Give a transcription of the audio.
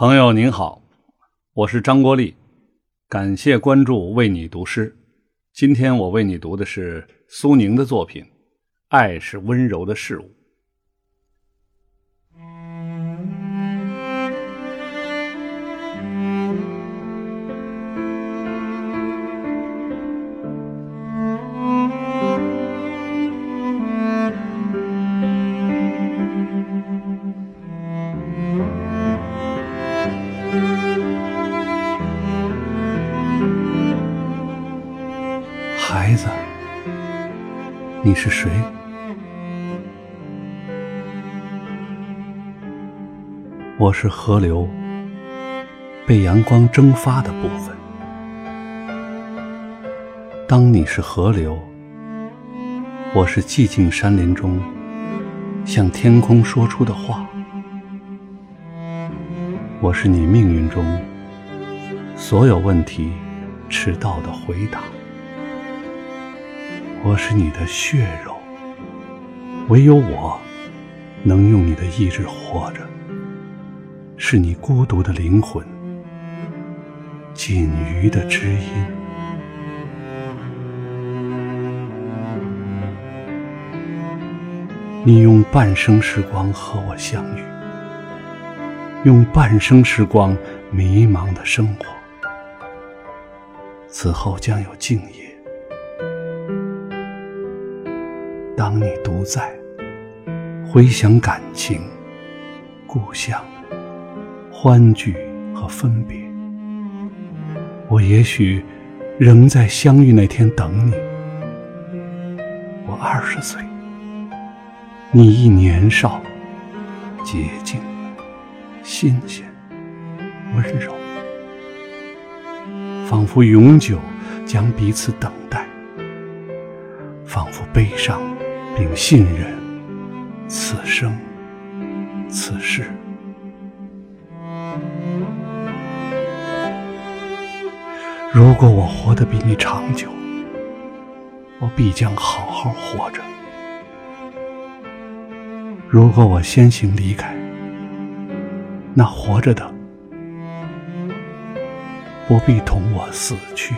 朋友您好，我是张国立，感谢关注，为你读诗。今天我为你读的是苏宁的作品《爱是温柔的事物》。孩子，你是谁？我是河流，被阳光蒸发的部分。当你是河流，我是寂静山林中向天空说出的话。我是你命运中所有问题迟到的回答。我是你的血肉，唯有我能用你的意志活着。是你孤独的灵魂，仅余的知音。你用半生时光和我相遇，用半生时光迷茫的生活，此后将有静夜。当你独在，回想感情、故乡、欢聚和分别，我也许仍在相遇那天等你。我二十岁，你亦年少，洁净、新鲜、温柔，仿佛永久将彼此等待，仿佛悲伤。并信任此生此世。如果我活得比你长久，我必将好好活着；如果我先行离开，那活着的不必同我死去。